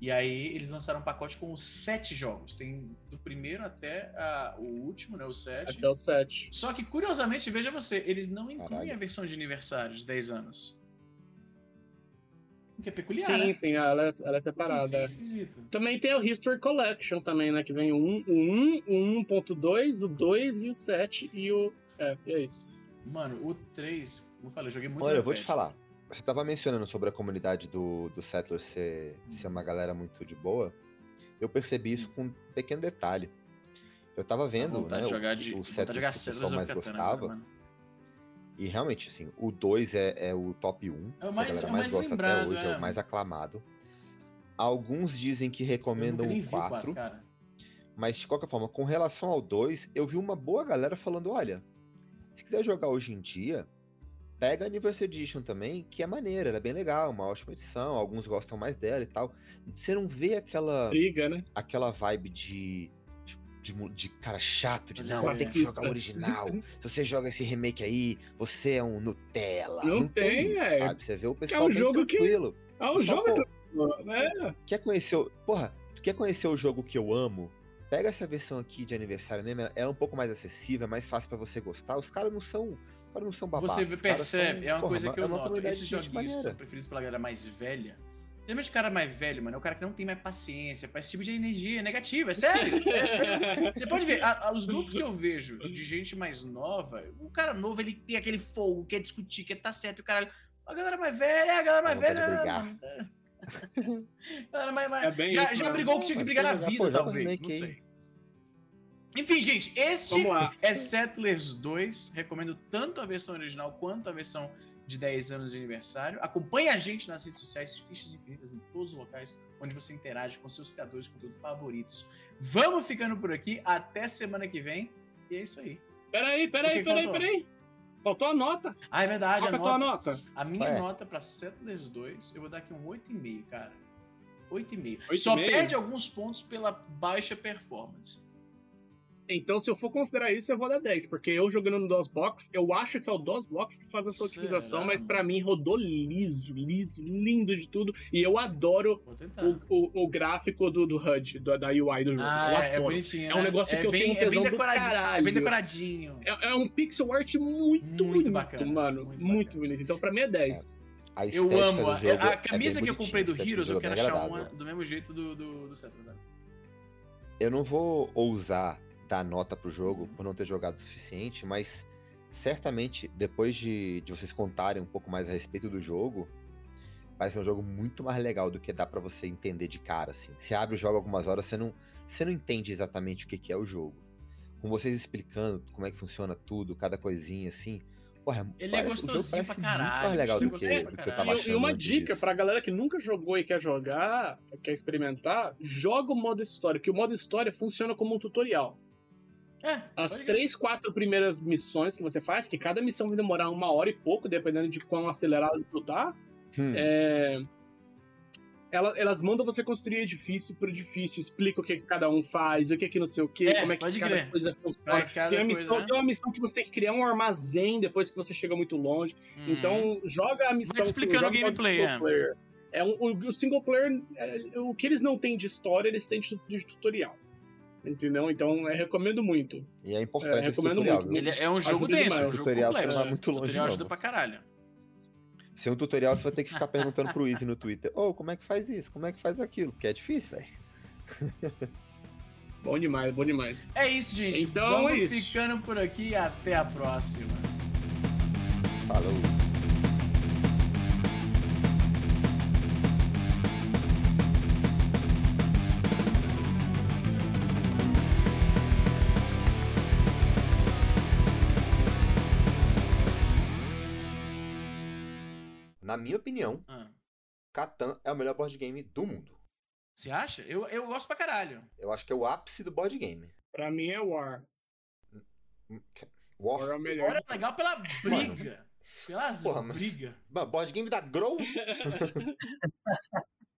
E aí eles lançaram um pacote com os sete jogos. Tem do primeiro até ah, o último, né? O 7. Até o 7. Só que, curiosamente, veja você, eles não incluem Caralho. a versão de aniversário de 10 anos. O que é peculiar, Sim, né? sim, ela é, ela é separada. é esquisito. Também tem o History Collection também, né? Que vem o 1, o 1, o 1.2, o 2 e o 7 e o... É, e é isso. Mano, o 3, como eu falei, eu joguei muito Olha, eu vou te falar. Você tava mencionando sobre a comunidade do, do Settlers ser, ser uma galera muito de boa. Eu percebi isso com um pequeno detalhe. Eu tava vendo, Hum. né, o, jogar de, o Settlers que o pessoal mais Katana gostava. agora. E realmente, assim, o 2 é, é o top 1. É o que a mais- galera é mais mais gosta lembrado, até hoje, é. é. o mais aclamado. Alguns dizem que recomendam o vi o 4, 4, cara. mas de qualquer forma, com relação ao 2, eu vi uma boa galera falando: olha, se quiser jogar hoje em dia, pega a Anniversary Edition também, que é maneira, ela é bem legal, uma ótima edição, alguns gostam mais dela e tal. Você não vê aquela, Briga, né? aquela vibe de, de, de cara chato, de não, tem que jogar o original. Se você joga esse remake aí, você é um Nutella. Não tem, isso, é. sabe? Você vê o pessoal um bem jogo que- tranquilo. Ah, o Pessoal, jogo é pô, tranquilo, né? Quer conhecer o. Porra, tu quer conhecer o jogo que eu amo? Pega essa versão aqui de aniversário mesmo, ela é um pouco mais acessível, é mais fácil pra você gostar. Os caras não são. Caras não são babacas. Você percebe, são, é uma porra, coisa que eu é noto. Esses joguinhos que são preferidos pela galera mais velha. Geralmente o cara mais velho, mano, é o cara que não tem mais paciência pra esse tipo de energia negativa. É sério. Você pode ver, a- a- os grupos que eu vejo de gente mais nova, o cara novo, ele tem aquele fogo, quer discutir, quer tá certo, e o caralho. A galera mais velha, a galera mais velha. brigar. é. A galera mais- mais- É já isso, já né? brigou que tinha que brigar na vida, talvez. Não sei. Enfim, gente, este é Settlers 2. Recomendo tanto a versão original quanto a versão de 10 anos de aniversário. Acompanhe a gente nas redes sociais, Fichas Infinitas, em todos os locais onde você interage com seus criadores de conteúdo favoritos. Vamos ficando por aqui. Até semana que vem. E é isso aí. Peraí, peraí, peraí, faltou? peraí. Faltou a nota. Ah, é verdade. Qual A, é a tua nota, nota? a minha Ué. nota pra Settlers 2, eu vou dar aqui um 8,5, cara. 8,5. 8,5? Só perde alguns pontos pela baixa performance. Então, se eu for considerar isso, eu vou dar 10. Porque eu jogando no DOSBox, eu acho que é o DOSBox que faz essa otimização, mas pra mim rodou liso, liso, lindo de tudo. E eu adoro o, o, o gráfico do, do HUD, do- da UI do jogo. Ah, é, é adoro. bonitinho. É um né? negócio que eu bem, tenho é bem tesão do decoradinho. É bem caralho. decoradinho. É, é um pixel art muito, Muito bonito, bacana, mano. muito Muito, bonito. Então, pra mim é 10. A Eu amo. do A, jogo a é camisa que eu comprei do Heroes, eu estética quero é achar uma do mesmo jeito do, do, do Settlers. Eu não vou ousar dar nota pro jogo por não ter jogado o suficiente, mas certamente depois de, de vocês contarem um pouco mais a respeito do jogo, parece um jogo muito mais legal do que dá pra você entender de cara, assim. Você abre o jogo algumas horas, você não, você não entende exatamente o que, que é o jogo. Com vocês explicando como é que funciona tudo, cada coisinha, assim, Porra, Ele é parece- jogo gostosinho pra caralho, Muito legal é do que, do que eu tava E- achando. E uma dica disso. pra galera que nunca jogou e quer jogar, quer experimentar, joga o modo história, que o modo história funciona como um tutorial. É, As três, quatro primeiras missões que você faz, que cada missão vai demorar uma hora e pouco, dependendo de quão acelerado tu tá, Hum, é, ela- elas mandam você construir edifício por edifício, explica o que, que cada um faz, o que que não sei o que, É, como é que cada crer. coisa funciona. cada Tem, a coisa, missão, né? tem uma missão que você tem que criar um armazém depois que você chega muito longe. Hum. Então, joga a missão. Vai explicando joga o gameplay, single é. player. É um, o, o single player, é, o que eles não têm de história, eles têm de, de tutorial. Entendeu? Então, eu recomendo muito. E é importante É, esse recomendo tutorial, muito. viu? Ele é um jogo Ajuda denso, demais. é um O jogo tutorial complexo. vai muito o longe, tutorial não. ajuda pra caralho. Sem um tutorial, você vai ter que ficar perguntando pro Easy no Twitter. Ô, como é que faz isso? Como é que faz aquilo? Porque é difícil, velho. Bom demais, bom demais. É isso, gente. Então Vamos é isso. ficando por aqui. Até a próxima. Falou. Minha opinião, Ah, Catan é o melhor board game do mundo. Você acha? Eu, eu gosto pra caralho. Eu acho que é o ápice do board game. Pra mim é War. War. War é o melhor. Agora é legal pela briga. Pelas Porra, mas- brigas. Board game da Grow?